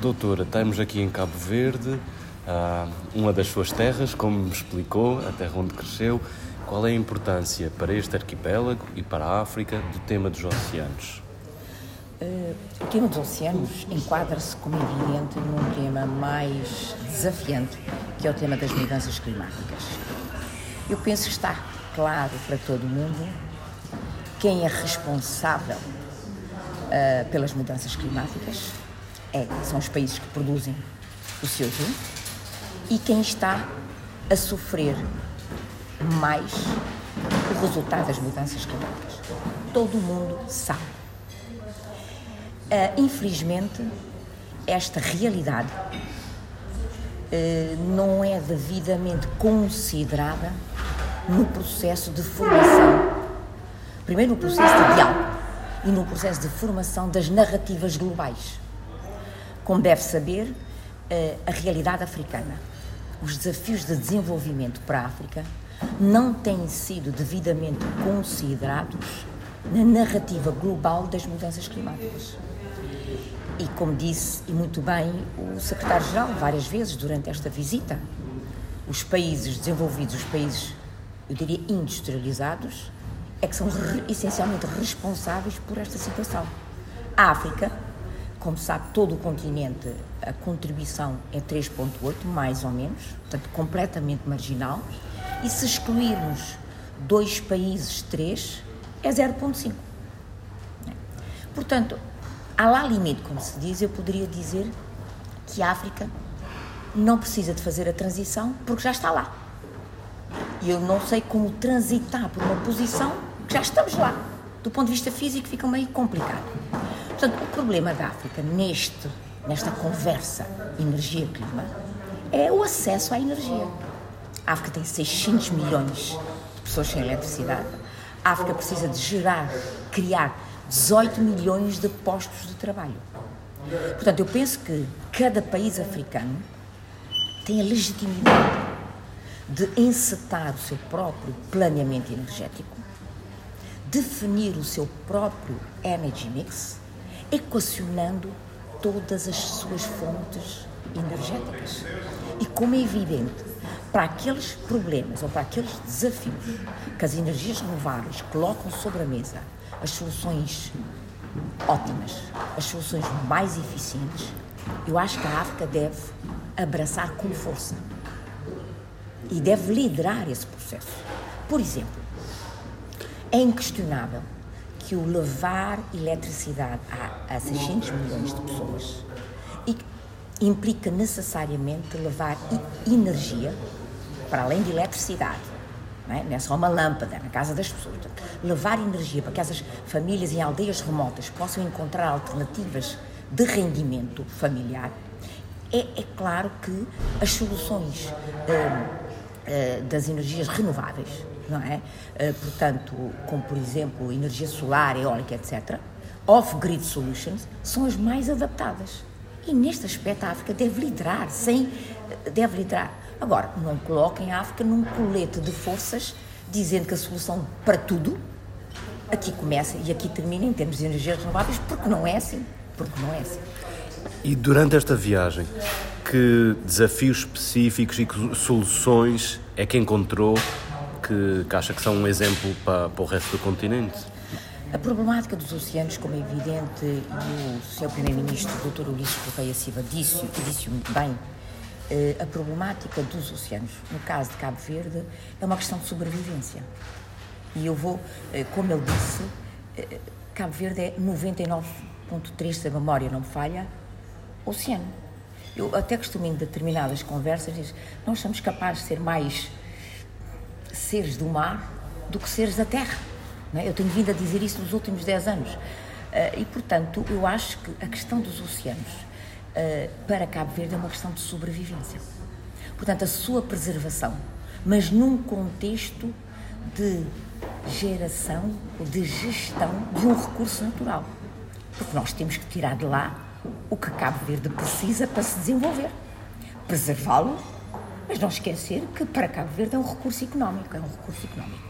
Doutora, estamos aqui em Cabo Verde, uma das suas terras, como me explicou, a terra onde cresceu. Qual é a importância para este arquipélago e para a África do tema dos oceanos? Uh, o tema dos oceanos enquadra-se, como evidente, num tema mais desafiante, que é o tema das mudanças climáticas. Eu penso que está claro para todo mundo quem é responsável uh, pelas mudanças climáticas é, são os países que produzem o CO2 e quem está a sofrer mais o resultado das mudanças climáticas. Todo mundo sabe. Uh, infelizmente, esta realidade uh, não é devidamente considerada no processo de formação. Primeiro, no processo de diálogo e no processo de formação das narrativas globais. Como deve saber, eh, a realidade africana, os desafios de desenvolvimento para a África não têm sido devidamente considerados na narrativa global das mudanças climáticas. E como disse, e muito bem, o secretário-geral várias vezes durante esta visita, os países desenvolvidos, os países, eu diria, industrializados, é que são essencialmente responsáveis por esta situação. A África como sabe, todo o continente, a contribuição é 3,8, mais ou menos, portanto, completamente marginal. E se excluirmos dois países, três, é 0,5. Portanto, há lá limite, como se diz, eu poderia dizer que a África não precisa de fazer a transição porque já está lá. E eu não sei como transitar por uma posição que já estamos lá. Do ponto de vista físico, fica meio complicado. Portanto, o problema da África neste, nesta conversa energia-clima é o acesso à energia. A África tem 600 milhões de pessoas sem eletricidade. A África precisa de gerar, criar 18 milhões de postos de trabalho. Portanto, eu penso que cada país africano tem a legitimidade de encetar o seu próprio planeamento energético, definir o seu próprio energy mix equacionando todas as suas fontes energéticas. E como é evidente, para aqueles problemas ou para aqueles desafios que as energias renováveis colocam sobre a mesa, as soluções ótimas, as soluções mais eficientes, eu acho que a África deve abraçar com força e deve liderar esse processo. Por exemplo, é inquestionável que o levar eletricidade a, a 600 milhões de pessoas implica necessariamente levar energia para além de eletricidade. Não é? não é só uma lâmpada na casa das pessoas. levar energia para que essas famílias em aldeias remotas possam encontrar alternativas de rendimento familiar. É, é claro que as soluções uh, das energias renováveis não é? Uh, portanto, como por exemplo energia solar, eólica, etc., off-grid solutions, são as mais adaptadas. E neste aspecto a África deve liderar, sem, deve liderar. Agora, não coloquem a África num colete de forças dizendo que a solução para tudo aqui começa e aqui termina em termos de energias renováveis, porque não é assim. Porque não é assim. E durante esta viagem, que desafios específicos e que soluções é que encontrou que, que acha que são um exemplo para, para o resto do continente? A problemática dos oceanos, como é evidente, e o Sr. Primeiro-Ministro, Dr. Ulisses Correia Silva, disse, disse bem, eh, a problemática dos oceanos, no caso de Cabo Verde, é uma questão de sobrevivência. E eu vou, eh, como ele disse, eh, Cabo Verde é 99,3% se a memória não me falha, oceano. Eu até costumo em determinadas conversas dizer, nós somos capazes de ser mais seres do mar do que seres da terra. É? Eu tenho vindo a dizer isso nos últimos 10 anos. Uh, e, portanto, eu acho que a questão dos oceanos uh, para Cabo Verde é uma questão de sobrevivência. Portanto, a sua preservação, mas num contexto de geração, de gestão de um recurso natural. Porque nós temos que tirar de lá o que Cabo Verde precisa para se desenvolver. Preservá-lo mas não esquecer que para Cabo Verde é um recurso económico, é um recurso económico.